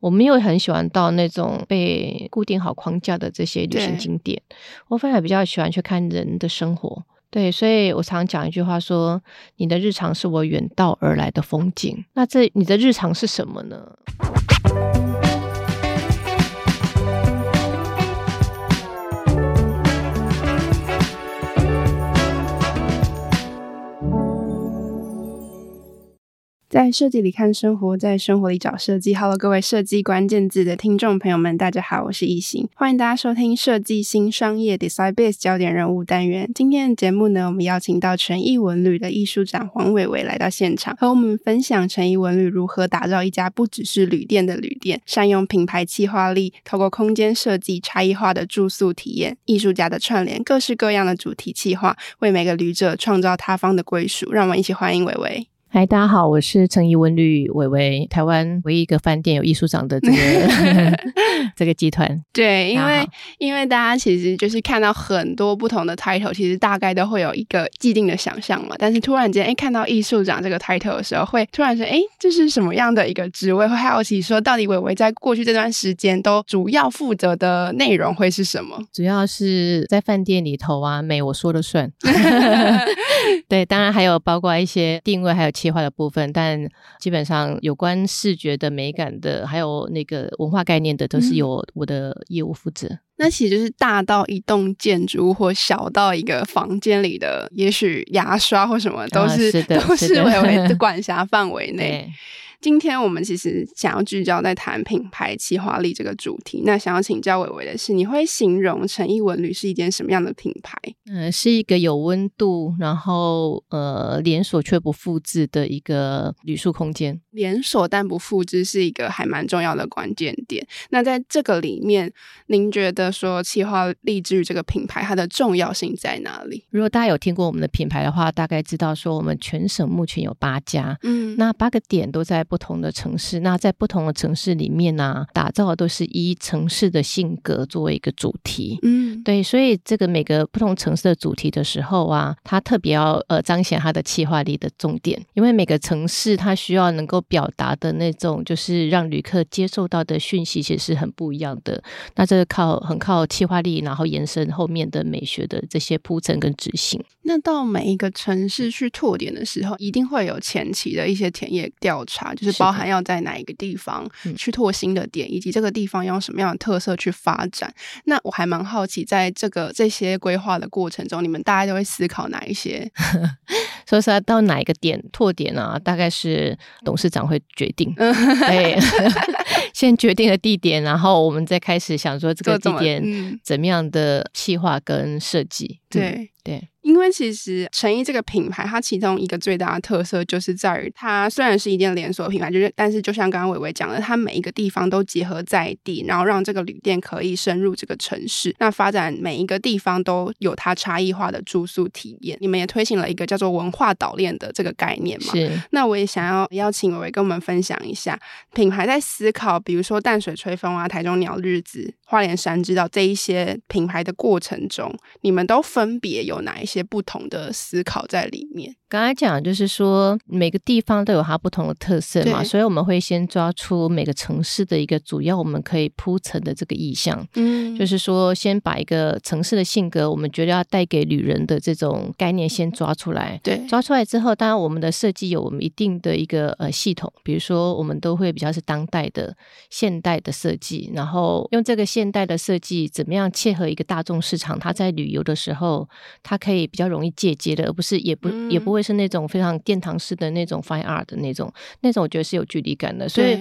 我没有很喜欢到那种被固定好框架的这些旅行景点，我反而比较喜欢去看人的生活。对，所以我常讲一句话说：“你的日常是我远道而来的风景。”那这你的日常是什么呢？在设计里看生活，在生活里找设计。Hello，各位设计关键字的听众朋友们，大家好，我是易行，欢迎大家收听设计新商业 Design Base 焦点人物单元。今天的节目呢，我们邀请到诚毅文旅的艺术长黄伟伟来到现场，和我们分享诚毅文旅如何打造一家不只是旅店的旅店，善用品牌企划力，透过空间设计差异化的住宿体验，艺术家的串联，各式各样的主题企划，为每个旅者创造他方的归属。让我们一起欢迎伟伟。嗨，大家好，我是陈怡文旅伟伟，台湾唯一一个饭店有艺术长的这个 这个集团。对，因为因为大家其实就是看到很多不同的 title，其实大概都会有一个既定的想象嘛。但是突然间，哎，看到艺术长这个 title 的时候，会突然说，哎，这是什么样的一个职位？会好奇说，到底伟伟在过去这段时间都主要负责的内容会是什么？主要是在饭店里头啊，美我说了算。对，当然还有包括一些定位，还有。企划的部分，但基本上有关视觉的美感的，还有那个文化概念的，都是由我的业务负责。嗯。那其实就是大到一栋建筑，或小到一个房间里的，也许牙刷或什么，都是、都是玮玮的 管辖范围内。今天我们其实想要聚焦在谈品牌企划力这个主题。那想要请教伟伟的是，你会形容诚毅文旅是一间什么样的品牌？嗯、呃，是一个有温度，然后呃连锁却不复制的一个旅宿空间。连锁但不复制是一个还蛮重要的关键点。那在这个里面，您觉得说企划力之于这个品牌，它的重要性在哪里？如果大家有听过我们的品牌的话，大概知道说我们全省目前有八家，嗯，那八个点都在。不同的城市，那在不同的城市里面呢、啊，打造的都是以城市的性格作为一个主题。嗯，对，所以这个每个不同城市的主题的时候啊，它特别要呃彰显它的企划力的重点，因为每个城市它需要能够表达的那种，就是让旅客接受到的讯息，其实是很不一样的。那这个靠很靠企划力，然后延伸后面的美学的这些铺陈跟执行。那到每一个城市去拓点的时候，一定会有前期的一些田野调查。就是包含要在哪一个地方去拓新的点，以及这个地方用什么样的特色去发展。那我还蛮好奇，在这个这些规划的过程中，你们大家都会思考哪一些？说实话，到哪一个点拓点啊？大概是董事长会决定。对，先决定了地点，然后我们再开始想说这个地点怎么样的企划跟设计。对对。因为其实诚毅这个品牌，它其中一个最大的特色就是在于，它虽然是一件连锁品牌，就是但是就像刚刚伟伟讲的，它每一个地方都结合在地，然后让这个旅店可以深入这个城市，那发展每一个地方都有它差异化的住宿体验。你们也推行了一个叫做文化岛链的这个概念嘛？是。那我也想要邀请伟伟跟我们分享一下，品牌在思考，比如说淡水吹风啊、台中鸟日子、花莲山知道这一些品牌的过程中，你们都分别有哪一些不同的思考在里面。刚才讲就是说，每个地方都有它不同的特色嘛，所以我们会先抓出每个城市的一个主要我们可以铺陈的这个意向。嗯，就是说先把一个城市的性格，我们觉得要带给旅人的这种概念先抓出来。对，抓出来之后，当然我们的设计有我们一定的一个呃系统，比如说我们都会比较是当代的现代的设计，然后用这个现代的设计怎么样切合一个大众市场，它在旅游的时候，它可以比较容易借接的，而不是也不、嗯、也不会。会是那种非常殿堂式的那种 fine art 的那种，那种我觉得是有距离感的，所以。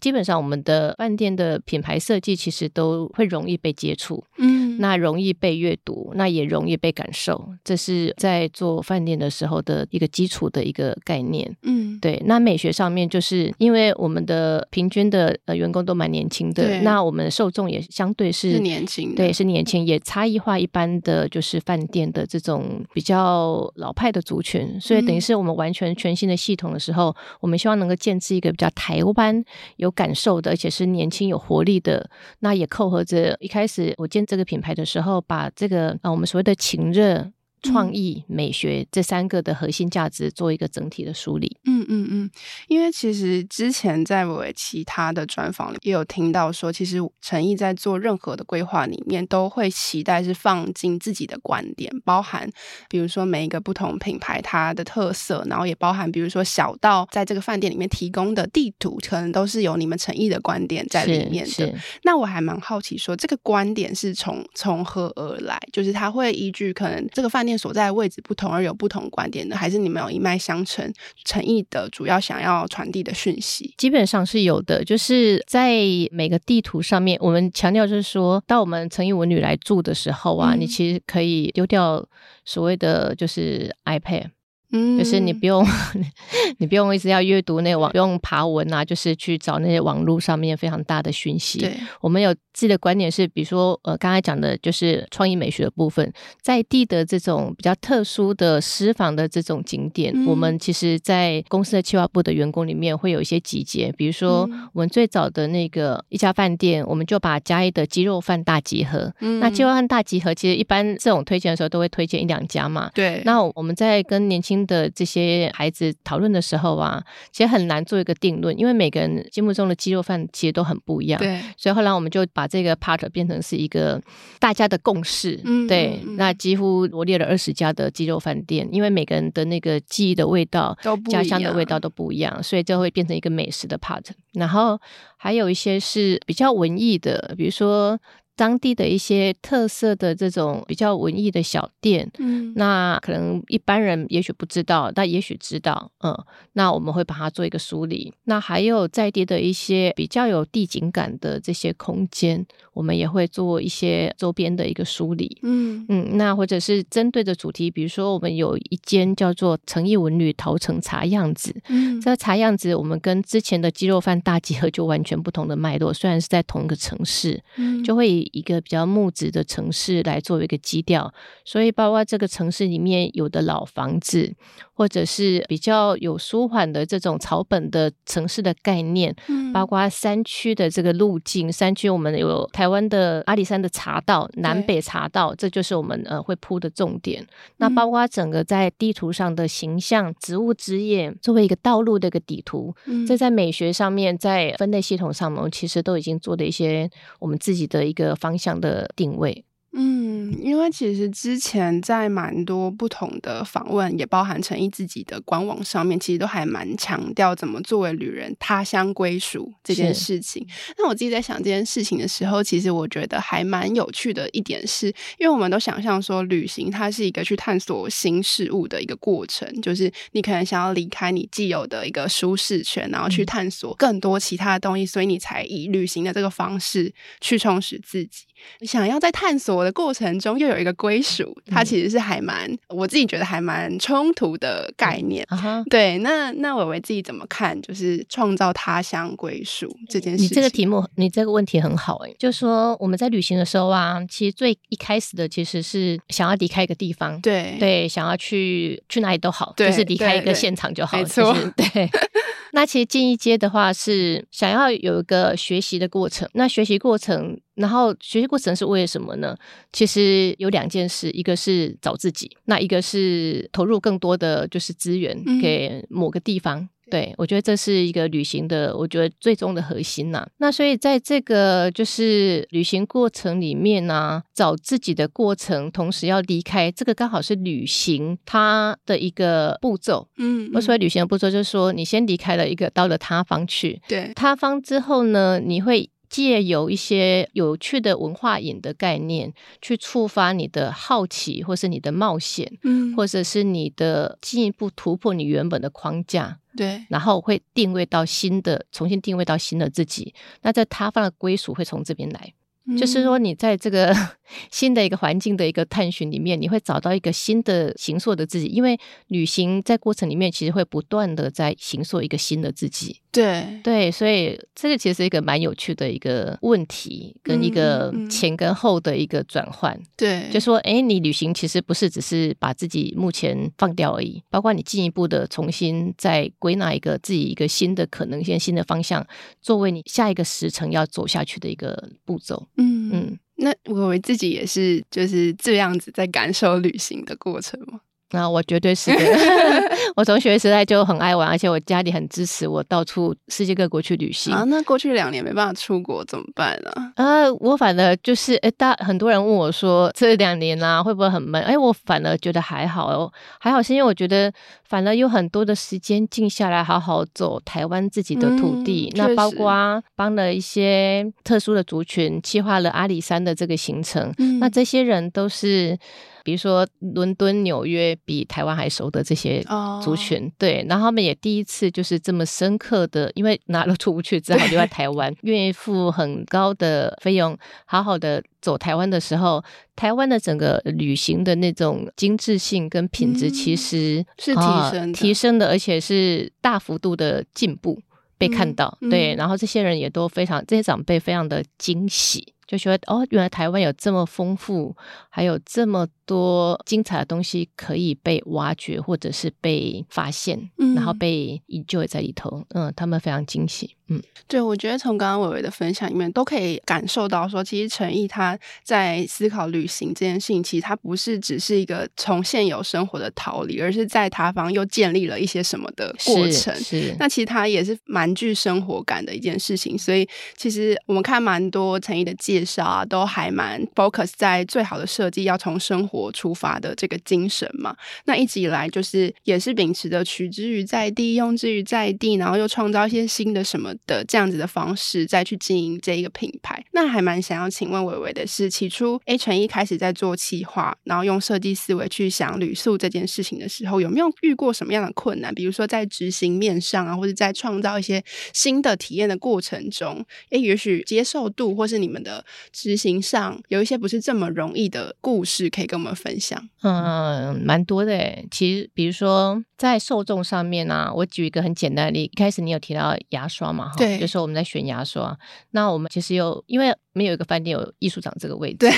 基本上，我们的饭店的品牌设计其实都会容易被接触，嗯，那容易被阅读，那也容易被感受，这是在做饭店的时候的一个基础的一个概念，嗯，对。那美学上面，就是因为我们的平均的呃员工都蛮年轻的，那我们的受众也相对是，是年轻，对，是年轻，也差异化一般的就是饭店的这种比较老派的族群，所以等于是我们完全全新的系统的时候，我们希望能够建置一个比较台湾。有感受的，而且是年轻有活力的，那也扣合着一开始我建这个品排的时候，把这个啊我们所谓的情热创意、美学这三个的核心价值做一个整体的梳理。嗯嗯嗯，因为其实之前在我其他的专访里也有听到说，其实诚意在做任何的规划里面都会期待是放进自己的观点，包含比如说每一个不同品牌它的特色，然后也包含比如说小到在这个饭店里面提供的地图，可能都是有你们诚意的观点在里面的。那我还蛮好奇说，这个观点是从从何而来？就是他会依据可能这个饭店所在的位置不同而有不同观点的，还是你们有一脉相承，诚意的主要想要传递的讯息？基本上是有的，就是在每个地图上面，我们强调就是说，到我们诚意文旅来住的时候啊，嗯、你其实可以丢掉所谓的就是 iPad。嗯，就是你不用，你不用一直要阅读那个网，不用爬文啊，就是去找那些网络上面非常大的讯息。对，我们有自己的观点是，比如说呃，刚才讲的就是创意美学的部分，在地的这种比较特殊的私房的这种景点，嗯、我们其实，在公司的企划部的员工里面会有一些集结，比如说我们最早的那个一家饭店，我们就把嘉义的鸡肉饭大集合。嗯，那鸡肉饭大集合其实一般这种推荐的时候都会推荐一两家嘛。对，那我们在跟年轻的这些孩子讨论的时候啊，其实很难做一个定论，因为每个人心目中的鸡肉饭其实都很不一样。对，所以后来我们就把这个 part 变成是一个大家的共识。嗯，对，那几乎罗列了二十家的鸡肉饭店，因为每个人的那个记忆的味道、家乡的味道都不一样，所以就会变成一个美食的 part。然后还有一些是比较文艺的，比如说。当地的一些特色的这种比较文艺的小店，嗯，那可能一般人也许不知道，但也许知道，嗯，那我们会把它做一个梳理。那还有在地的一些比较有地景感的这些空间，我们也会做一些周边的一个梳理，嗯嗯，那或者是针对的主题，比如说我们有一间叫做诚意文旅桃城茶样子，嗯，这个茶样子我们跟之前的鸡肉饭大集合就完全不同的脉络，虽然是在同一个城市，嗯，就会。一个比较木质的城市来作为一个基调，所以包括这个城市里面有的老房子，或者是比较有舒缓的这种草本的城市的概念，嗯，包括山区的这个路径，山区我们有台湾的阿里山的茶道，南北茶道，这就是我们呃会铺的重点。那包括整个在地图上的形象，植物枝叶作为一个道路的一个底图，嗯，这在美学上面，在分类系统上面，我们其实都已经做了一些我们自己的一个。方向的定位。嗯，因为其实之前在蛮多不同的访问，也包含陈毅自己的官网上面，其实都还蛮强调怎么作为旅人他乡归属这件事情。那我自己在想这件事情的时候，其实我觉得还蛮有趣的一点是，因为我们都想象说旅行它是一个去探索新事物的一个过程，就是你可能想要离开你既有的一个舒适圈，然后去探索更多其他的东西，所以你才以旅行的这个方式去充实自己。你想要在探索的过程中又有一个归属，它其实是还蛮、嗯、我自己觉得还蛮冲突的概念。嗯、对，那那伟伟自己怎么看？就是创造他乡归属这件事情。你这个题目，你这个问题很好哎、欸，就是说我们在旅行的时候啊，其实最一开始的其实是想要离开一个地方，对对，想要去去哪里都好，就是离开一个现场就好，没错，对。那其实进一阶的话是想要有一个学习的过程，那学习过程，然后学习过程是为了什么呢？其实有两件事，一个是找自己，那一个是投入更多的就是资源给某个地方。嗯对，我觉得这是一个旅行的，我觉得最终的核心呐、啊。那所以在这个就是旅行过程里面呢、啊，找自己的过程，同时要离开，这个刚好是旅行它的一个步骤。嗯，我所谓旅行的步骤，就是说你先离开了一个，到了他方去。对，他方之后呢，你会。借由一些有趣的文化饮的概念，去触发你的好奇，或是你的冒险，嗯，或者是你的进一步突破你原本的框架，对，然后会定位到新的，重新定位到新的自己。那在他方的归属会从这边来。就是说，你在这个 新的一个环境的一个探寻里面，你会找到一个新的形塑的自己。因为旅行在过程里面，其实会不断的在形塑一个新的自己。对对，所以这个其实是一个蛮有趣的一个问题，跟一个前跟后的一个转换。对，就说，哎，你旅行其实不是只是把自己目前放掉而已，包括你进一步的重新再归纳一个自己一个新的可能性、新的方向，作为你下一个时程要走下去的一个步骤。嗯嗯。那我自己也是，就是这样子在感受旅行的过程吗？那我绝对是 的，我从学生时代就很爱玩，而且我家里很支持我到处世界各国去旅行啊。那过去两年没办法出国怎么办呢？呃，我反而就是，哎，大很多人问我说，这两年啊会不会很闷？哎，我反而觉得还好哦，还好是因为我觉得反而有很多的时间静下来，好好走台湾自己的土地。嗯、那包括帮了一些特殊的族群，计划了阿里山的这个行程。嗯、那这些人都是。比如说，伦敦、纽约比台湾还熟的这些族群，oh. 对，然后他们也第一次就是这么深刻的，因为哪都出不去，只好留在台湾，愿意付很高的费用，好好的走台湾的时候，台湾的整个旅行的那种精致性跟品质，其实、嗯、是提升、呃、提升的，而且是大幅度的进步被看到，嗯、对，然后这些人也都非常，这些长辈非常的惊喜。就觉得哦，原来台湾有这么丰富，还有这么多精彩的东西可以被挖掘，或者是被发现，嗯、然后被 enjoy 在里头。嗯，他们非常惊喜。嗯，对，我觉得从刚刚伟伟的分享里面都可以感受到说，说其实陈毅他在思考旅行这件事情，其实他不是只是一个从现有生活的逃离，而是在他方又建立了一些什么的过程。是，是那其实他也是蛮具生活感的一件事情。所以其实我们看蛮多陈毅的介绍啊，都还蛮 focus 在最好的设计要从生活出发的这个精神嘛。那一直以来就是也是秉持着取之于在地，用之于在地，然后又创造一些新的什么的这样子的方式再去经营这一个品牌。那还蛮想要请问伟伟的是，起初 A 成一开始在做企划，然后用设计思维去想旅宿这件事情的时候，有没有遇过什么样的困难？比如说在执行面上啊，或者在创造一些新的体验的过程中，诶，也许接受度或是你们的执行上有一些不是这么容易的故事，可以跟我们分享。嗯，蛮多的诶。其实，比如说在受众上面啊，我举一个很简单的例，一开始你有提到牙刷嘛？对，就说我们在选牙刷。那我们其实有，因为没有一个饭店有艺术长这个位置，对。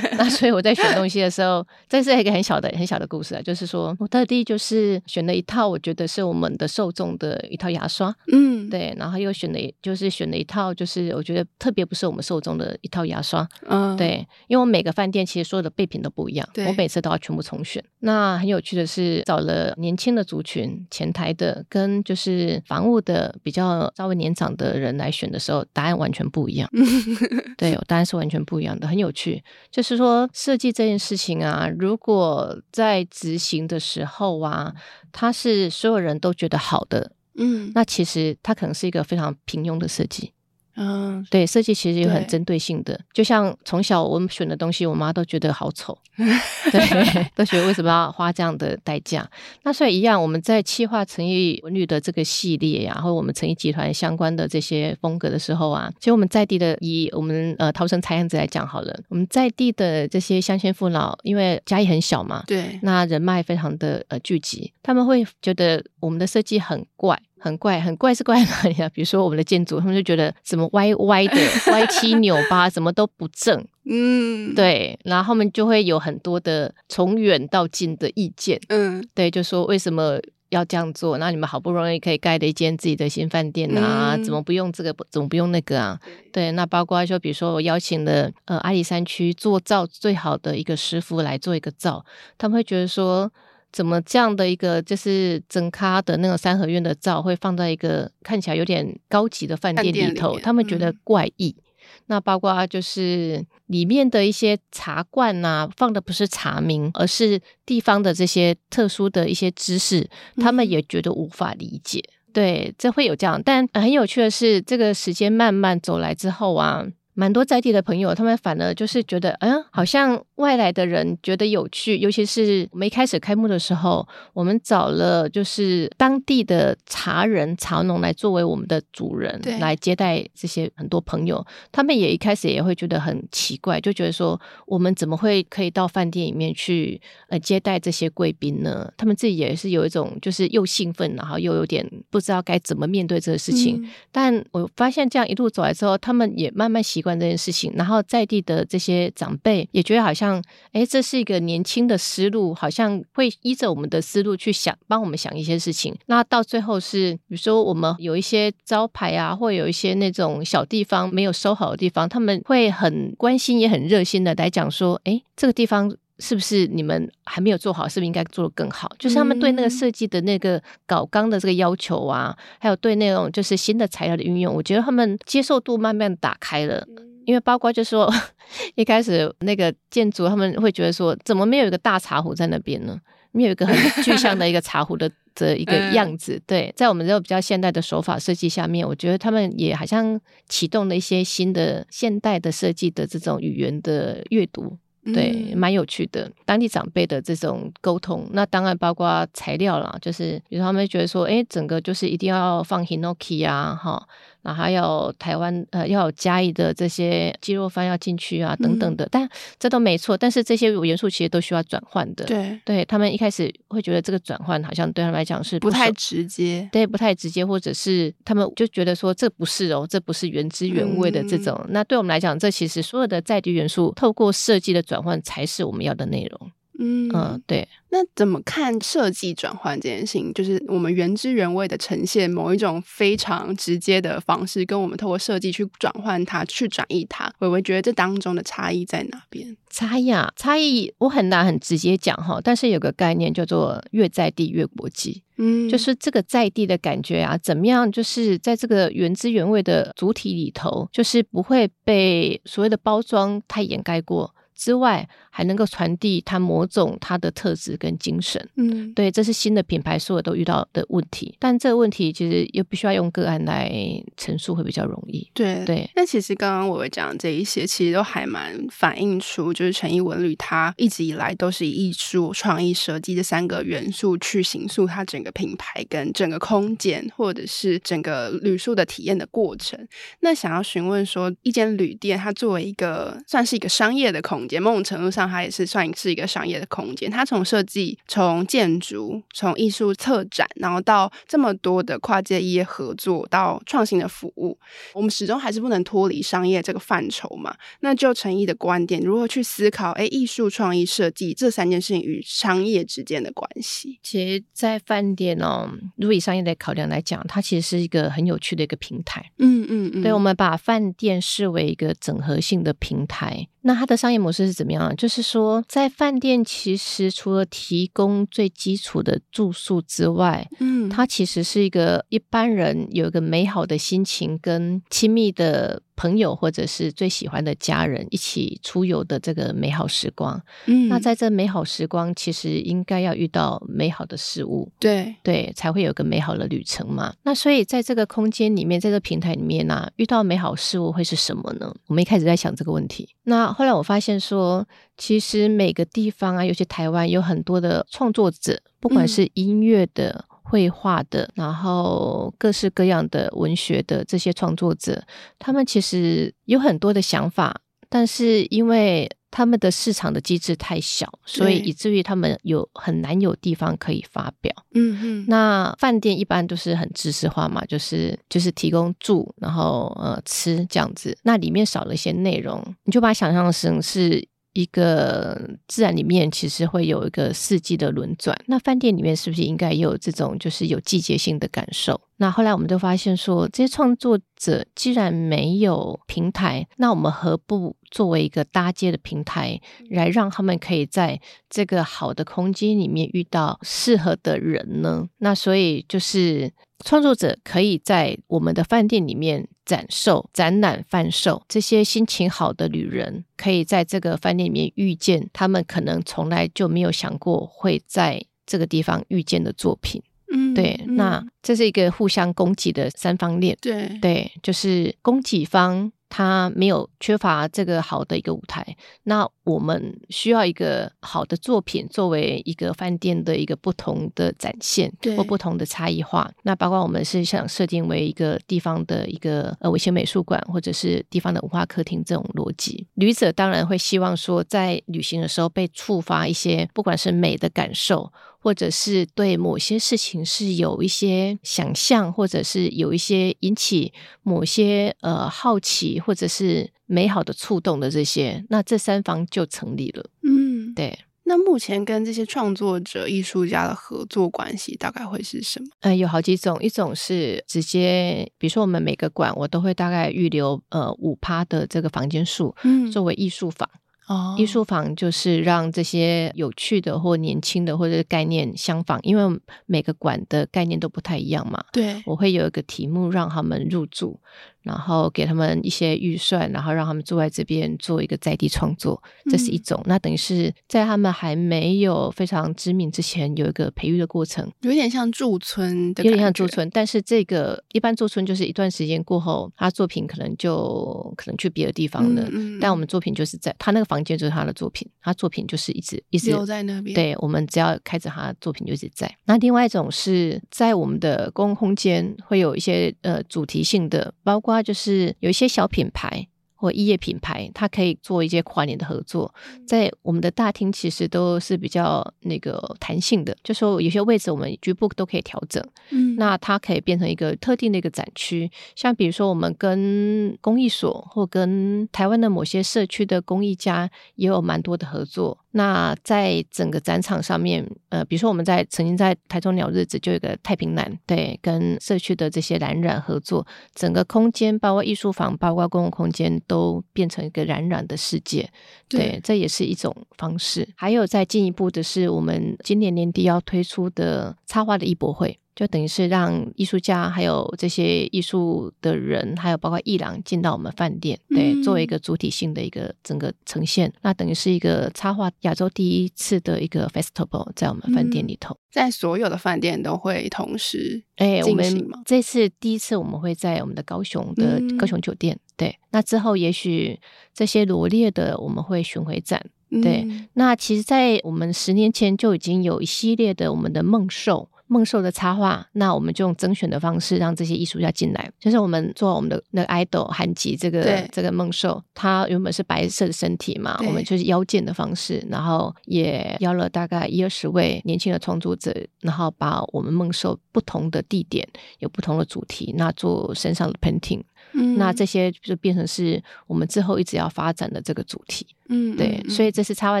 那所以我在选东西的时候，这是一个很小的、很小的故事啊，就是说我特地就是选了一套我觉得是我们的受众的一套牙刷，嗯，对。然后又选了，就是选了一套，就是我觉得特别不是我们受众的一套牙刷，嗯，对。因为我每个饭店其实所有的备品都不一样，对我每次都要全部重选。那很有趣的是，找了年轻的族群、前台的跟就是房务的比较稍微年长的人来选的时候，答案完全不一样。对，答案是完全不一样的，很有趣。就是说，设计这件事情啊，如果在执行的时候啊，它是所有人都觉得好的，嗯，那其实它可能是一个非常平庸的设计。嗯，对，设计其实有很针对性的，就像从小我们选的东西，我妈都觉得好丑，对，都觉得为什么要花这样的代价？那所以一样，我们在企划承毅文旅的这个系列呀、啊，或者我们成毅集团相关的这些风格的时候啊，其实我们在地的，以我们呃桃城菜样子来讲好了，我们在地的这些乡亲父老，因为家里很小嘛，对，那人脉非常的呃聚集，他们会觉得我们的设计很怪。很怪，很怪是怪哪里啊？比如说我们的建筑，他们就觉得怎么歪歪的、歪七扭八，怎么都不正。嗯，对，然后他们就会有很多的从远到近的意见。嗯，对，就说为什么要这样做？那你们好不容易可以盖的一间自己的新饭店啊，嗯、怎么不用这个？怎么不用那个啊？对，那包括说，比如说我邀请了呃阿里山区做造最好的一个师傅来做一个造，他们会觉得说。怎么这样的一个就是整咖的那种三合院的照会放在一个看起来有点高级的饭店里头？里他们觉得怪异。嗯、那包括就是里面的一些茶罐呐、啊，放的不是茶名，而是地方的这些特殊的一些知识，他们也觉得无法理解。嗯、对，这会有这样。但很有趣的是，这个时间慢慢走来之后啊。蛮多在地的朋友，他们反而就是觉得，嗯，好像外来的人觉得有趣。尤其是我们一开始开幕的时候，我们找了就是当地的茶人、茶农来作为我们的主人，对来接待这些很多朋友。他们也一开始也会觉得很奇怪，就觉得说，我们怎么会可以到饭店里面去呃接待这些贵宾呢？他们自己也是有一种就是又兴奋，然后又有点不知道该怎么面对这个事情。嗯、但我发现这样一路走来之后，他们也慢慢习关。这件事情，然后在地的这些长辈也觉得好像像，哎，这是一个年轻的思路，好像会依着我们的思路去想，帮我们想一些事情。那到最后是，比如说我们有一些招牌啊，或有一些那种小地方没有收好的地方，他们会很关心，也很热心的来讲说，哎，这个地方。是不是你们还没有做好？是不是应该做得更好？就是他们对那个设计的那个稿纲的这个要求啊，还有对那种就是新的材料的运用，我觉得他们接受度慢慢打开了。因为包括就是说，一开始那个建筑他们会觉得说，怎么没有一个大茶壶在那边呢？没有一个很 具象的一个茶壶的的一个样子。对，在我们这种比较现代的手法设计下面，我觉得他们也好像启动了一些新的现代的设计的这种语言的阅读。对，蛮有趣的，当地长辈的这种沟通，那当然包括材料啦，就是比如他们觉得说，哎，整个就是一定要放 Hinoki 啊，哈。然后还有台湾呃，要有嘉义的这些鸡肉饭要进去啊，等等的，嗯、但这都没错。但是这些元素其实都需要转换的。对，对他们一开始会觉得这个转换好像对他们来讲是不，不太直接，对，不太直接，或者是他们就觉得说这不是哦，这不是原汁原味的这种。嗯、那对我们来讲，这其实所有的在地元素透过设计的转换才是我们要的内容。嗯嗯，对。那怎么看设计转换这件事情？就是我们原汁原味的呈现某一种非常直接的方式，跟我们透过设计去转换它、去转移它，玮玮觉得这当中的差异在哪边？差异啊，差异我很难很直接讲哈，但是有个概念叫做越在地越国际。嗯，就是这个在地的感觉啊，怎么样？就是在这个原汁原味的主体里头，就是不会被所谓的包装太掩盖过。之外，还能够传递它某种它的特质跟精神。嗯，对，这是新的品牌所有都遇到的问题。但这个问题其实又必须要用个案来陈述，会比较容易。对对。那其实刚刚玮玮讲这一些，其实都还蛮反映出，就是诚毅文旅它一直以来都是以艺术、创意、设计这三个元素去形塑它整个品牌跟整个空间，或者是整个旅宿的体验的过程。那想要询问说，一间旅店它作为一个算是一个商业的空间。某种程度上，它也是算是一个商业的空间。它从设计、从建筑、从艺术策展，然后到这么多的跨界业合作，到创新的服务，我们始终还是不能脱离商业这个范畴嘛。那就诚毅的观点，如何去思考？哎，艺术、创意、设计这三件事情与商业之间的关系？其实，在饭店哦，如果以商业的考量来讲，它其实是一个很有趣的一个平台。嗯嗯嗯，对，我们把饭店视为一个整合性的平台。那它的商业模式是怎么样？就是说，在饭店其实除了提供最基础的住宿之外，嗯，它其实是一个一般人有一个美好的心情跟亲密的。朋友或者是最喜欢的家人一起出游的这个美好时光，嗯，那在这美好时光，其实应该要遇到美好的事物，对对，才会有个美好的旅程嘛。那所以在这个空间里面，在这个平台里面呢、啊，遇到美好事物会是什么呢？我们一开始在想这个问题，那后来我发现说，其实每个地方啊，尤其台湾有很多的创作者，不管是音乐的。嗯绘画的，然后各式各样的文学的这些创作者，他们其实有很多的想法，但是因为他们的市场的机制太小，所以以至于他们有很难有地方可以发表。嗯嗯，那饭店一般都是很知识化嘛，就是就是提供住，然后呃吃这样子，那里面少了一些内容，你就把它想象成是。一个自然里面其实会有一个四季的轮转，那饭店里面是不是应该也有这种就是有季节性的感受？那后来我们就发现说，这些创作者既然没有平台，那我们何不作为一个搭接的平台，来让他们可以在这个好的空间里面遇到适合的人呢？那所以就是。创作者可以在我们的饭店里面展售、展览、贩售，这些心情好的旅人可以在这个饭店里面遇见他们可能从来就没有想过会在这个地方遇见的作品。嗯，对，嗯、那这是一个互相供给的三方链。对，对，就是供给方。他没有缺乏这个好的一个舞台，那我们需要一个好的作品作为一个饭店的一个不同的展现，或不同的差异化。那包括我们是想设定为一个地方的一个呃微型美术馆，或者是地方的文化客厅这种逻辑。旅者当然会希望说，在旅行的时候被触发一些不管是美的感受。或者是对某些事情是有一些想象，或者是有一些引起某些呃好奇，或者是美好的触动的这些，那这三方就成立了。嗯，对。那目前跟这些创作者、艺术家的合作关系大概会是什么？呃，有好几种，一种是直接，比如说我们每个馆，我都会大概预留呃五趴的这个房间数，嗯，作为艺术坊。哦，艺术坊就是让这些有趣的或年轻的或者概念相仿，因为每个馆的概念都不太一样嘛。对，我会有一个题目让他们入驻。然后给他们一些预算，然后让他们住在这边做一个在地创作，这是一种。嗯、那等于是在他们还没有非常知名之前，有一个培育的过程，有点像驻村的，有点像驻村。但是这个一般驻村就是一段时间过后，他作品可能就可能去别的地方了。嗯嗯、但我们作品就是在他那个房间就是他的作品，他作品就是一直一直留在那边。对，我们只要开着他的作品就一直在。那另外一种是在我们的公共空间会有一些呃主题性的，包括。就是有一些小品牌或异业品牌，它可以做一些跨年的合作，在我们的大厅其实都是比较那个弹性的，就说有些位置我们局部都可以调整，嗯，那它可以变成一个特定的一个展区，像比如说我们跟公益所或跟台湾的某些社区的公益家也有蛮多的合作。那在整个展场上面，呃，比如说我们在曾经在台中鸟日子就有一个太平蓝，对，跟社区的这些蓝染合作，整个空间包括艺术坊，包括公共空间都变成一个染染的世界，对，对，这也是一种方式。还有再进一步的是，我们今年年底要推出的插画的艺博会。就等于是让艺术家，还有这些艺术的人，还有包括艺廊进到我们饭店，对，作为一个主体性的一个整个呈现。那等于是一个插画亚洲第一次的一个 festival，在我们饭店里头，嗯、在所有的饭店都会同时哎，我们这次第一次我们会在我们的高雄的高雄酒店，嗯、对。那之后也许这些罗列的我们会巡回展，对。嗯、那其实，在我们十年前就已经有一系列的我们的梦兽。梦兽的插画，那我们就用甄选的方式让这些艺术家进来。就是我们做我们的那个 idol 韩吉这个这个梦兽，他原本是白色的身体嘛，我们就是邀见的方式，然后也邀了大概一二十位年轻的创作者，然后把我们梦兽不同的地点有不同的主题，那做身上的 painting。嗯，那这些就变成是我们之后一直要发展的这个主题。嗯，对，所以这次插画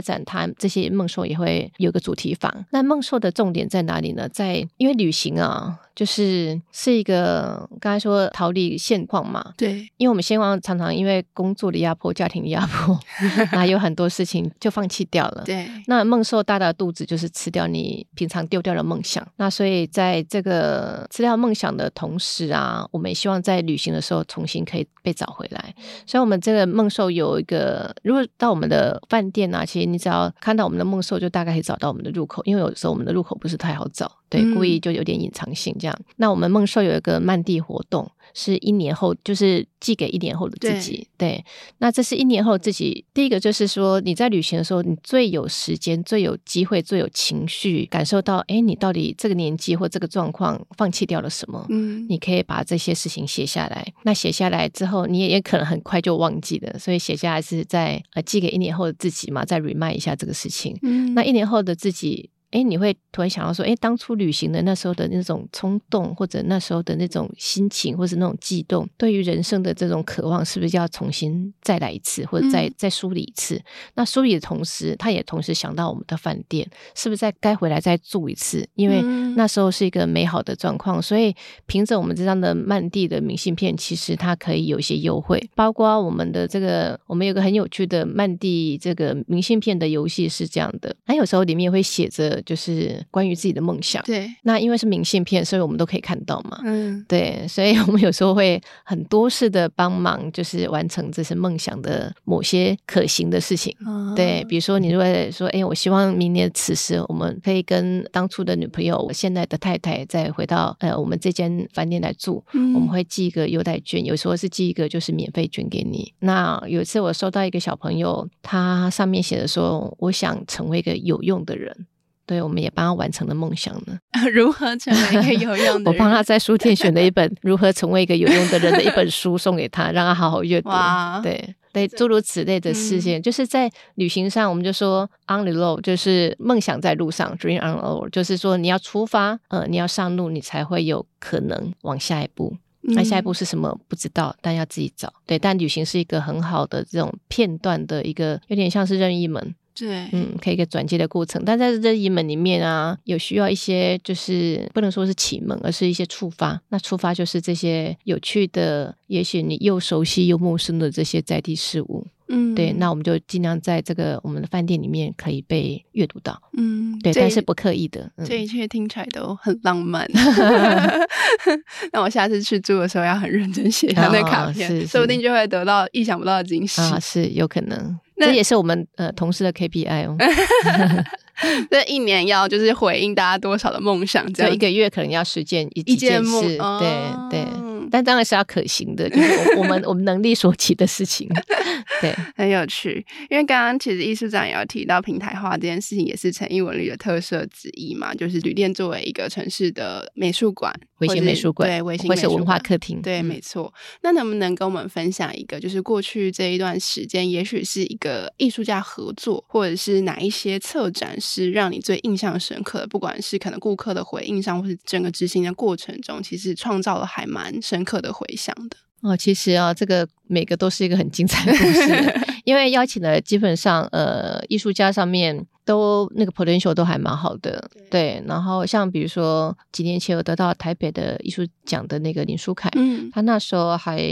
展，它这些梦兽也会有个主题房。那梦兽的重点在哪里呢？在因为旅行啊。就是是一个刚才说逃离现况嘛，对，因为我们现况常常因为工作的压迫、家庭的压迫，那有很多事情就放弃掉了。对，那梦兽大大的肚子就是吃掉你平常丢掉的梦想。那所以在这个吃掉梦想的同时啊，我们也希望在旅行的时候重新可以被找回来。所以，我们这个梦兽有一个，如果到我们的饭店啊，其实你只要看到我们的梦兽，就大概可以找到我们的入口，因为有时候我们的入口不是太好找。对，故意就有点隐藏性这样。嗯、那我们梦兽有一个漫地活动，是一年后，就是寄给一年后的自己。对，对，那这是一年后自己。第一个就是说，你在旅行的时候，你最有时间、最有机会、最有情绪，感受到，哎，你到底这个年纪或这个状况放弃掉了什么？嗯，你可以把这些事情写下来。那写下来之后，你也也可能很快就忘记了，所以写下来是在呃寄给一年后的自己嘛，再 remind 一下这个事情。嗯，那一年后的自己。哎，你会突然想到说，哎，当初旅行的那时候的那种冲动，或者那时候的那种心情，或是那种悸动，对于人生的这种渴望，是不是要重新再来一次，或者再再梳理一次？嗯、那梳理的同时，他也同时想到我们的饭店，是不是再该回来再住一次？因为那时候是一个美好的状况，所以凭着我们这张的曼蒂的明信片，其实它可以有一些优惠，包括我们的这个，我们有个很有趣的曼地这个明信片的游戏是这样的，它有时候里面会写着。就是关于自己的梦想，对。那因为是明信片，所以我们都可以看到嘛。嗯，对。所以我们有时候会很多事的帮忙，就是完成这些梦想的某些可行的事情。嗯、对，比如说你如果说，哎，我希望明年此时我们可以跟当初的女朋友，我现在的太太再回到呃我们这间饭店来住，嗯、我们会寄一个优待券，有时候是寄一个就是免费券给你。那有一次我收到一个小朋友，他上面写的说，我想成为一个有用的人。对，我们也帮他完成了梦想呢。如何成为一个有用的人？我帮他在书店选了一本《如何成为一个有用的人》的一本书送给他，让他好好阅读。哇对。对，诸如此类的事情，嗯、就是在旅行上，我们就说 on the road，就是梦想在路上，dream on the road，就是说你要出发，呃，你要上路，你才会有可能往下一步。那下一步是什么？不知道，但要自己找。对，但旅行是一个很好的这种片段的一个，有点像是任意门。对，嗯，可以一个转接的过程。但在这一门里面啊，有需要一些，就是不能说是启蒙，而是一些触发。那触发就是这些有趣的，也许你又熟悉又陌生的这些在地事物。嗯，对，那我们就尽量在这个我们的饭店里面可以被阅读到。嗯，对，但是不刻意的。这一切听起来都很浪漫。那我下次去住的时候要很认真写下那卡片，说不定就会得到意想不到的惊喜。啊，是有可能。这也是我们呃同事的 KPI 哦。这一年要就是回应大家多少的梦想，这样一个月可能要实践一几件事，对对。但当然是要可行的，就是我们我们能力所及的事情，对，很有趣。因为刚刚其实艺术长也有提到平台化这件事情，也是陈艺文旅的特色之一嘛，就是旅店作为一个城市的美术馆、微型美术馆，对，微型或是文化客厅，对，没错。那能不能跟我们分享一个，就是过去这一段时间，也许是一个艺术家合作，或者是哪一些策展是让你最印象深刻的？不管是可能顾客的回应上，或是整个执行的过程中，其实创造了还蛮深。刻的回响的哦，其实啊，这个每个都是一个很精彩的故事，因为邀请的基本上呃艺术家上面都那个 potential 都还蛮好的，对，对。然后像比如说几年前有得到台北的艺术奖的那个林书凯，嗯，他那时候还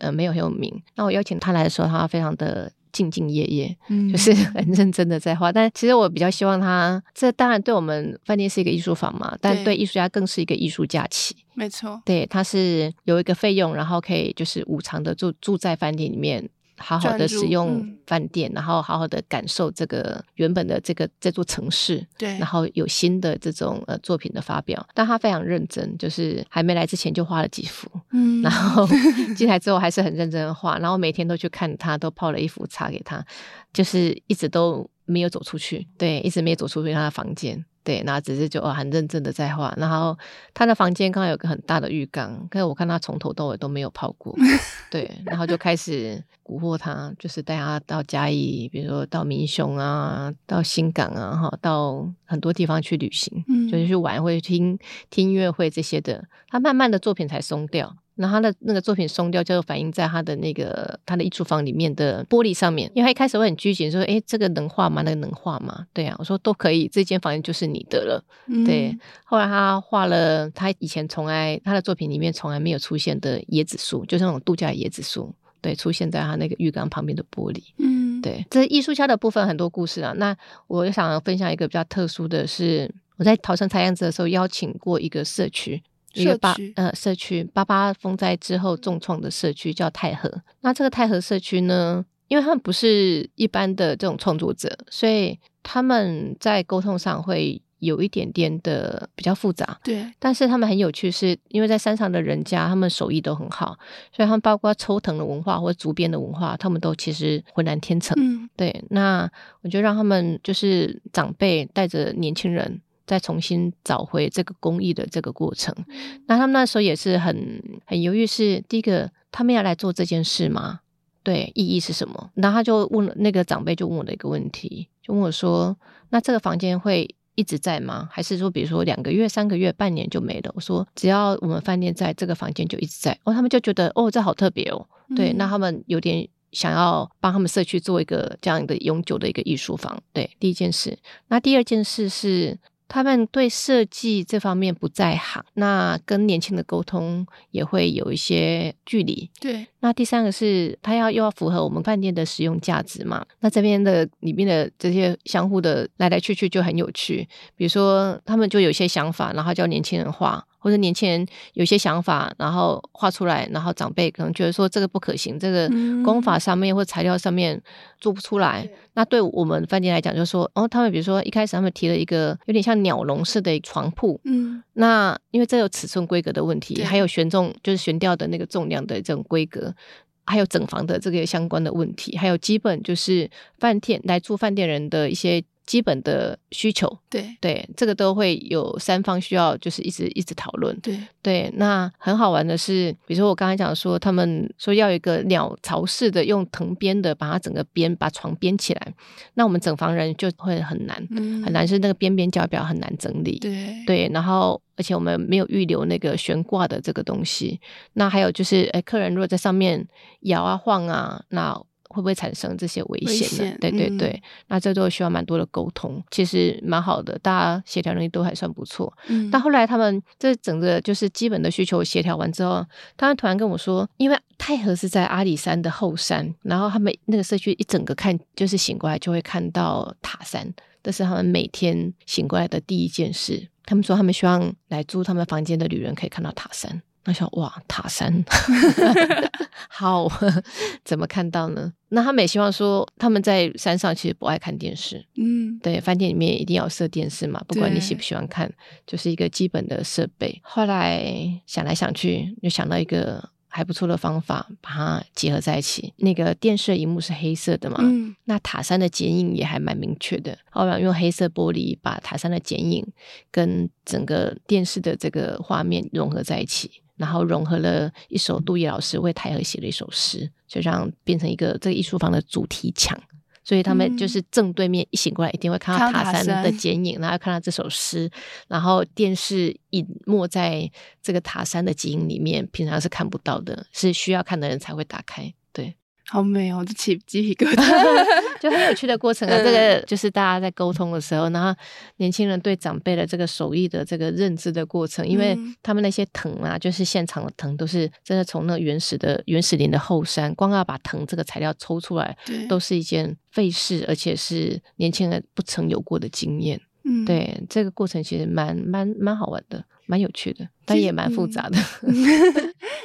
呃没有很有名，那我邀请他来的时候，他非常的。兢兢业业，嗯，就是 很认真的在画。但其实我比较希望他，这当然对我们饭店是一个艺术坊嘛，但对艺术家更是一个艺术假期。没错，对，他是有一个费用，然后可以就是无偿的住住在饭店里面。好好的使用饭店，嗯、然后好好的感受这个原本的这个这座城市，对，然后有新的这种呃作品的发表，但他非常认真，就是还没来之前就画了几幅，嗯，然后 进来之后还是很认真的画，然后每天都去看他，都泡了一壶茶给他，就是一直都没有走出去，对，一直没有走出去他的房间。对，然后只是就哦很认真的在画，然后他的房间刚好有个很大的浴缸，可是我看他从头到尾都没有泡过，对，然后就开始蛊惑他，就是带他到嘉义，比如说到民雄啊，到新港啊，哈，到很多地方去旅行，嗯，就是去玩或者听听音乐会这些的，他慢慢的作品才松掉。然后他的那个作品松掉，就反映在他的那个他的艺术房里面的玻璃上面。因为他一开始会很拘谨，说：“诶，这个能画吗？那个能画吗？”对啊，我说都可以，这间房间就是你的了。嗯、对，后来他画了他以前从来他的作品里面从来没有出现的椰子树，就是那种度假椰子树，对，出现在他那个浴缸旁边的玻璃。嗯，对，这艺术家的部分很多故事啊。那我想分享一个比较特殊的是，我在逃生采样子的时候邀请过一个社区。一个八呃社区八八风灾之后重创的社区叫太和，那这个太和社区呢，因为他们不是一般的这种创作者，所以他们在沟通上会有一点点的比较复杂。对，但是他们很有趣是，是因为在山上的人家，他们手艺都很好，所以他们包括抽藤的文化或者竹编的文化，他们都其实浑然天成。嗯，对，那我就让他们就是长辈带着年轻人。再重新找回这个公益的这个过程，那他们那时候也是很很犹豫是，是第一个，他们要来做这件事吗？对，意义是什么？然后他就问了那个长辈，就问我的一个问题，就问我说：“那这个房间会一直在吗？还是说，比如说两个月、三个月、半年就没了？”我说：“只要我们饭店在，这个房间就一直在。”哦，他们就觉得哦，这好特别哦。对，嗯、那他们有点想要帮他们社区做一个这样的永久的一个艺术房。对，第一件事。那第二件事是。他们对设计这方面不在行，那跟年轻的沟通也会有一些距离。对，那第三个是他要又要符合我们饭店的使用价值嘛？那这边的里面的这些相互的来来去去就很有趣。比如说，他们就有一些想法，然后叫年轻人画。或者年轻人有些想法，然后画出来，然后长辈可能觉得说这个不可行，这个工法上面或材料上面做不出来。嗯、那对我们饭店来讲，就是说，哦，他们比如说一开始他们提了一个有点像鸟笼式的床铺，嗯，那因为这有尺寸规格的问题，还有悬重就是悬吊的那个重量的这种规格。还有整房的这个相关的问题，还有基本就是饭店来住饭店人的一些基本的需求，对对，这个都会有三方需要，就是一直一直讨论。对对，那很好玩的是，比如说我刚才讲说，他们说要一个鸟巢式的，用藤编的把它整个编，把床编起来，那我们整房人就会很难，嗯、很难是那个边边角角很难整理。对对，然后而且我们没有预留那个悬挂的这个东西，那还有就是，哎，客人如果在上面摇啊晃啊，那。会不会产生这些危险呢？险对对对，嗯、那这都需要蛮多的沟通，其实蛮好的，大家协调能力都还算不错。嗯，但后来他们这整个就是基本的需求协调完之后，他们突然跟我说，因为太和是在阿里山的后山，然后他们那个社区一整个看就是醒过来就会看到塔山，这是他们每天醒过来的第一件事。他们说他们希望来住他们房间的旅人可以看到塔山。那想哇，塔山 好，怎么看到呢？那他们也希望说，他们在山上其实不爱看电视，嗯，对，饭店里面一定要设电视嘛，不管你喜不喜欢看，就是一个基本的设备。后来想来想去，就想到一个。还不错的方法，把它结合在一起。那个电视荧幕是黑色的嘛？嗯，那塔山的剪影也还蛮明确的。后来用黑色玻璃把塔山的剪影跟整个电视的这个画面融合在一起，然后融合了一首杜毅老师为台和写的一首诗，就这样变成一个这个艺术房的主题墙。所以他们就是正对面一醒过来，一定会看到塔山的剪影，然后看到这首诗，然后电视隐没在这个塔山的剪影里面，平常是看不到的，是需要看的人才会打开。对。好美哦，就起鸡皮疙瘩，就很有趣的过程啊。这个就是大家在沟通的时候，然后年轻人对长辈的这个手艺的这个认知的过程，因为他们那些藤啊，就是现场的藤，都是真的从那原始的原始林的后山，光要把藤这个材料抽出来，都是一件费事，而且是年轻人不曾有过的经验。嗯，对，这个过程其实蛮蛮蛮好玩的。蛮有趣的，但也蛮复杂的。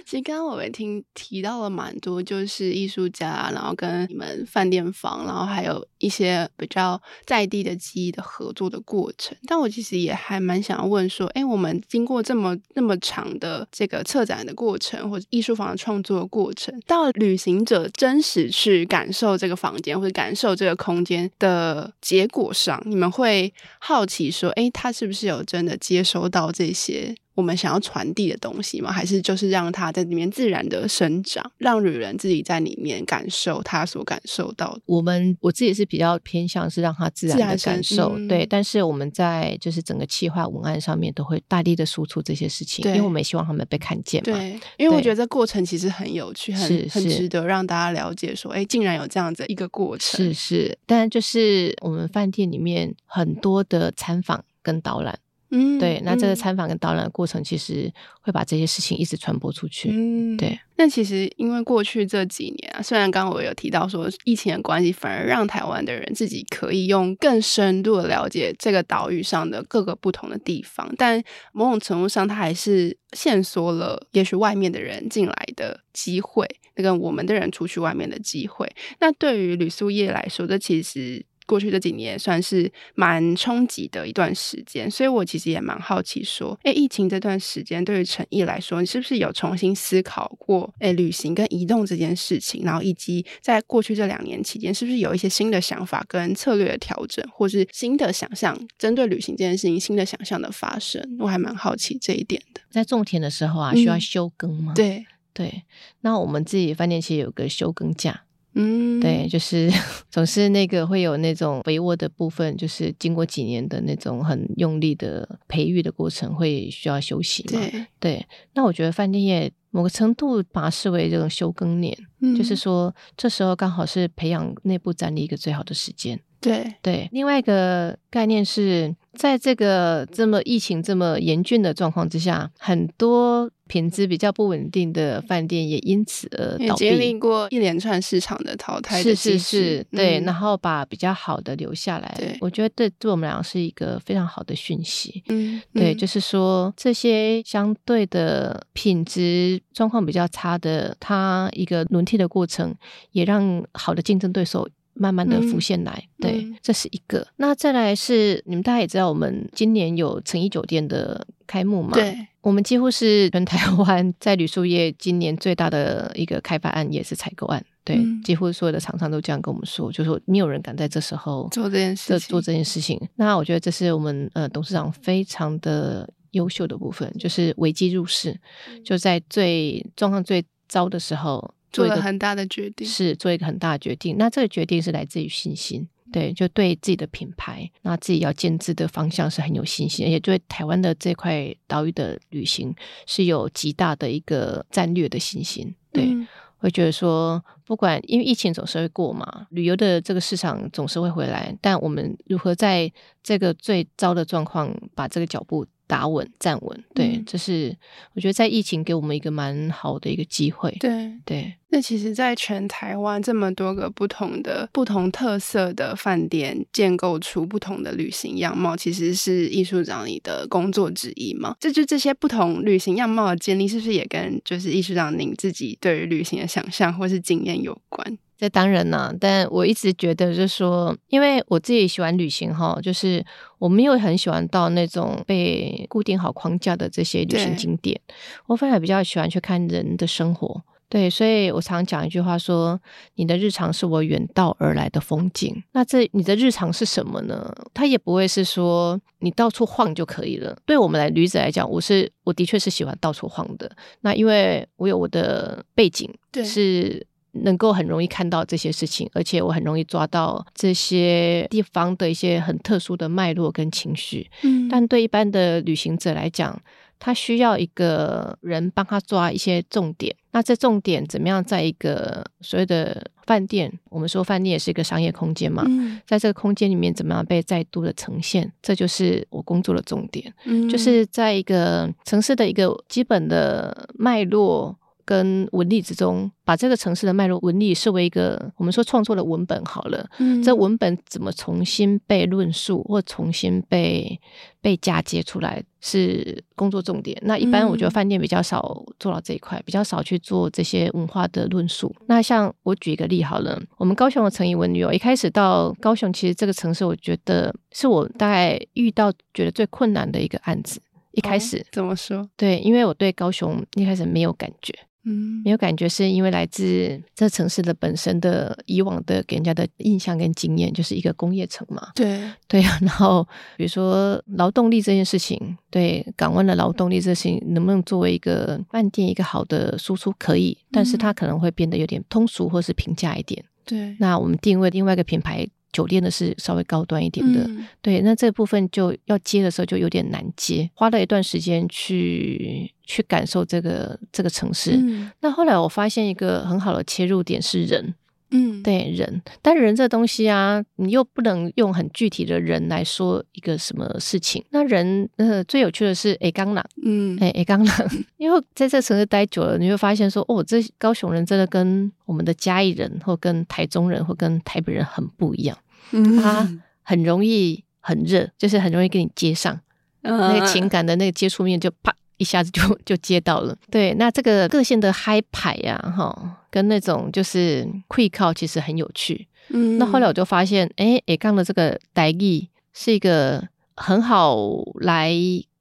其实刚刚我们听提到了蛮多，就是艺术家，然后跟你们饭店房，然后还有一些比较在地的记忆的合作的过程。但我其实也还蛮想要问说，哎，我们经过这么那么长的这个策展的过程，或者艺术房的创作的过程，到旅行者真实去感受这个房间或者感受这个空间的结果上，你们会好奇说，哎，他是不是有真的接收到这些？些我们想要传递的东西吗？还是就是让它在里面自然的生长，让旅人自己在里面感受他所感受到的。我们我自己是比较偏向是让他自然的感受，嗯、对。但是我们在就是整个企划文案上面都会大力的输出这些事情，因为我们也希望他们被看见嘛。对，因为我觉得这过程其实很有趣，很是很值得让大家了解说，哎，竟然有这样子一个过程。是是，但就是我们饭店里面很多的参访跟导览。嗯，对，那这个参访跟导览的过程，其实会把这些事情一直传播出去。嗯，对。那其实因为过去这几年啊，虽然刚刚我有提到说疫情的关系，反而让台湾的人自己可以用更深度的了解这个岛屿上的各个不同的地方，但某种程度上，它还是限缩了也许外面的人进来的机会，那个我们的人出去外面的机会。那对于旅宿业来说，这其实。过去这几年算是蛮冲击的一段时间，所以我其实也蛮好奇，说，哎，疫情这段时间对于陈毅来说，你是不是有重新思考过，哎，旅行跟移动这件事情？然后以及在过去这两年期间，是不是有一些新的想法跟策略的调整，或是新的想象，针对旅行这件事情新的想象的发生？我还蛮好奇这一点的。在种田的时候啊，需要休耕吗？嗯、对对，那我们自己饭店其实有个休耕假。嗯，对，就是 总是那个会有那种肥沃的部分，就是经过几年的那种很用力的培育的过程，会需要休息嘛。对，对，那我觉得饭店业某个程度把它视为这种休耕年，嗯，就是说这时候刚好是培养内部战力一个最好的时间。对对，另外一个概念是在这个这么疫情这么严峻的状况之下，很多品质比较不稳定的饭店也因此而倒闭，经历过一连串市场的淘汰的，是是是，对，嗯、然后把比较好的留下来。对，我觉得对对我们俩是一个非常好的讯息。嗯，对，就是说这些相对的品质状况比较差的，它一个轮替的过程，也让好的竞争对手。慢慢的浮现来，嗯、对，这是一个。那再来是你们大家也知道，我们今年有诚意酒店的开幕嘛？对，我们几乎是全台湾在旅宿业今年最大的一个开发案，也是采购案。对，嗯、几乎所有的厂商都这样跟我们说，就是说没有人敢在这时候做这件事情，做这件事情。那我觉得这是我们呃董事长非常的优秀的部分，就是危机入市，嗯、就在最状况最糟的时候做了很大的决定，是做一个很大的决定。那这个决定是来自于信心。对，就对自己的品牌，那自己要建制的方向是很有信心，而且对台湾的这块岛屿的旅行是有极大的一个战略的信心。对，嗯、会觉得说，不管因为疫情总是会过嘛，旅游的这个市场总是会回来，但我们如何在这个最糟的状况把这个脚步打稳、站稳，对，嗯、这是我觉得在疫情给我们一个蛮好的一个机会。对对，对那其实，在全台湾这么多个不同的、不同特色的饭店，建构出不同的旅行样貌，其实是艺术长你的工作之一嘛？这就这些不同旅行样貌的建立，是不是也跟就是艺术长您自己对于旅行的想象或是经验有关？这当然啦，但我一直觉得，就是说，因为我自己喜欢旅行哈，就是我没有很喜欢到那种被固定好框架的这些旅行景点，我反而比较喜欢去看人的生活。对，所以我常讲一句话说：“你的日常是我远道而来的风景。”那这你的日常是什么呢？它也不会是说你到处晃就可以了。对我们来旅者来讲，我是我的确是喜欢到处晃的。那因为我有我的背景是。能够很容易看到这些事情，而且我很容易抓到这些地方的一些很特殊的脉络跟情绪。嗯，但对一般的旅行者来讲，他需要一个人帮他抓一些重点。那这重点怎么样，在一个所谓的饭店，我们说饭店也是一个商业空间嘛，嗯，在这个空间里面怎么样被再度的呈现，这就是我工作的重点。嗯，就是在一个城市的一个基本的脉络。跟文例之中，把这个城市的脉络文例视为一个我们说创作的文本好了。嗯，这文本怎么重新被论述或重新被被嫁接出来，是工作重点。那一般我觉得饭店比较少做到这一块，嗯、比较少去做这些文化的论述。那像我举一个例好了，我们高雄的陈以文女友一开始到高雄，其实这个城市我觉得是我大概遇到觉得最困难的一个案子。一开始、哦、怎么说？对，因为我对高雄一开始没有感觉。嗯，没有感觉，是因为来自这城市的本身的以往的给人家的印象跟经验，就是一个工业城嘛。对对啊，然后比如说劳动力这件事情，对港湾的劳动力这件事情，能不能作为一个饭店一个好的输出，可以，但是它可能会变得有点通俗或是平价一点。对，那我们定位另外一个品牌。酒店的是稍微高端一点的，嗯、对，那这部分就要接的时候就有点难接，花了一段时间去去感受这个这个城市。嗯、那后来我发现一个很好的切入点是人。嗯，对人，但人这东西啊，你又不能用很具体的人来说一个什么事情。那人，呃，最有趣的是诶刚朗，嗯，诶诶刚朗，因为在这城市待久了，你会发现说，哦，这高雄人真的跟我们的嘉义人，或跟台中人，或跟台北人很不一样。嗯，他很容易很热，就是很容易跟你接上，嗯、那个情感的那个接触面就啪。一下子就 就接到了，对，那这个个性的嗨牌呀，哈，跟那种就是 quick call 其实很有趣。嗯，那后来我就发现，哎，诶刚的这个台语是一个很好来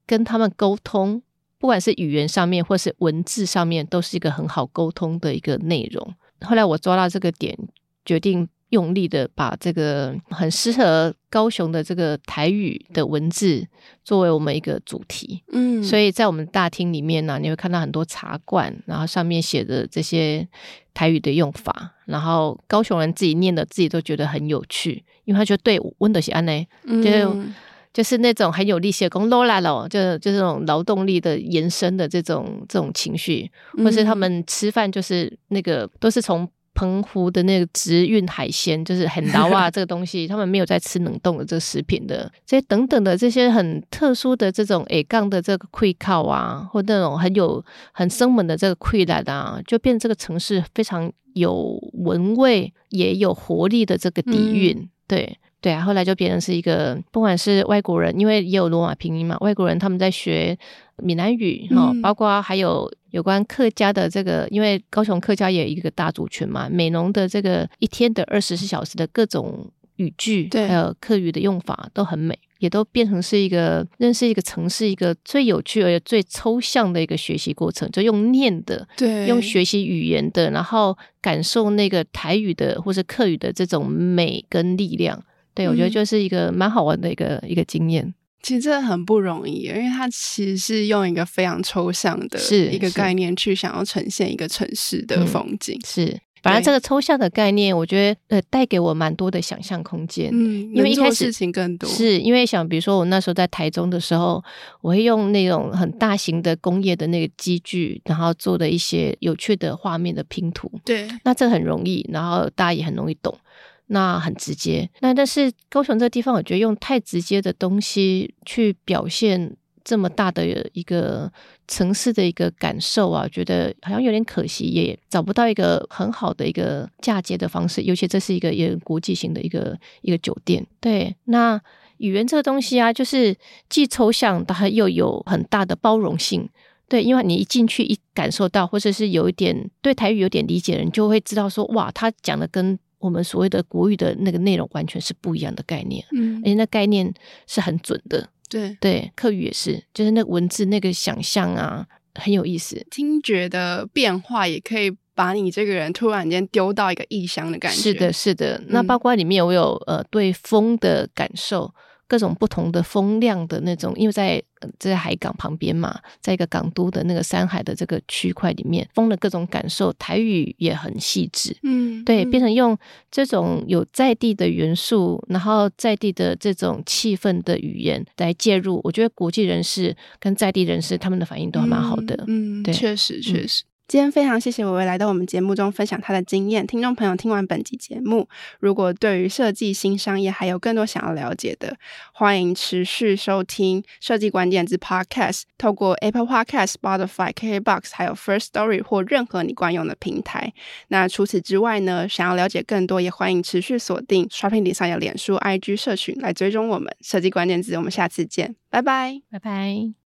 跟他们沟通，不管是语言上面或是文字上面，都是一个很好沟通的一个内容。后来我抓到这个点，决定。用力的把这个很适合高雄的这个台语的文字作为我们一个主题，嗯，所以在我们大厅里面呢、啊，你会看到很多茶罐，然后上面写的这些台语的用法，然后高雄人自己念的自己都觉得很有趣，因为他觉得对温德西安呢，就是就是那种很有力气的工劳啦喽，就就这种劳动力的延伸的这种这种情绪，或是他们吃饭就是那个都是从。澎湖的那个直运海鲜，就是很 老啊，这个东西他们没有在吃冷冻的这个食品的，这些等等的这些很特殊的这种 A 杠的这个溃靠啊，或那种很有很生猛的这个溃烂啊，就变成这个城市非常有文味也有活力的这个底蕴，嗯、对。对啊，后来就变成是一个，不管是外国人，因为也有罗马拼音嘛，外国人他们在学闽南语哈，嗯、包括还有有关客家的这个，因为高雄客家也有一个大族群嘛，美浓的这个一天的二十四小时的各种语句，对还有客语的用法都很美。也都变成是一个认识一个城市一个最有趣而且最抽象的一个学习过程，就用念的，对，用学习语言的，然后感受那个台语的或是客语的这种美跟力量。对，我觉得就是一个蛮好玩的一个、嗯、一个经验。其实这很不容易，因为它其实是用一个非常抽象的一个概念去想要呈现一个城市的风景。是，是，反正这个抽象的概念，我觉得呃带给我蛮多的想象空间。嗯，因为一开始事情更多，是因为想，比如说我那时候在台中的时候，我会用那种很大型的工业的那个机具，然后做的一些有趣的画面的拼图。对，那这很容易，然后大家也很容易懂。那很直接，那但是高雄这个地方，我觉得用太直接的东西去表现这么大的一个城市的一个感受啊，觉得好像有点可惜，也找不到一个很好的一个嫁接的方式。尤其这是一个也国际型的一个一个酒店，对。那语言这个东西啊，就是既抽象，但又有很大的包容性，对，因为你一进去一感受到，或者是有一点对台语有点理解的人，就会知道说，哇，他讲的跟。我们所谓的国语的那个内容完全是不一样的概念，嗯，而且那概念是很准的，对。对，客语也是，就是那文字那个想象啊，很有意思，听觉的变化也可以把你这个人突然间丢到一个异乡的感觉，是的，是的，那包括里面我有呃对风的感受。各种不同的风量的那种，因为在在海港旁边嘛，在一个港都的那个山海的这个区块里面，风的各种感受，台语也很细致，嗯，对，变成用这种有在地的元素，然后在地的这种气氛的语言来介入，我觉得国际人士跟在地人士他们的反应都还蛮好的，嗯，对，确实确实。今天非常谢谢维维来到我们节目中分享她的经验。听众朋友听完本集节目，如果对于设计新商业还有更多想要了解的，欢迎持续收听设计关键字 Podcast，透过 Apple Podcast、Spotify、KBox，还有 First Story 或任何你惯用的平台。那除此之外呢，想要了解更多，也欢迎持续锁定 Shopping Design 脸书、IG 社群来追踪我们设计关键字。我们下次见，拜拜，拜拜。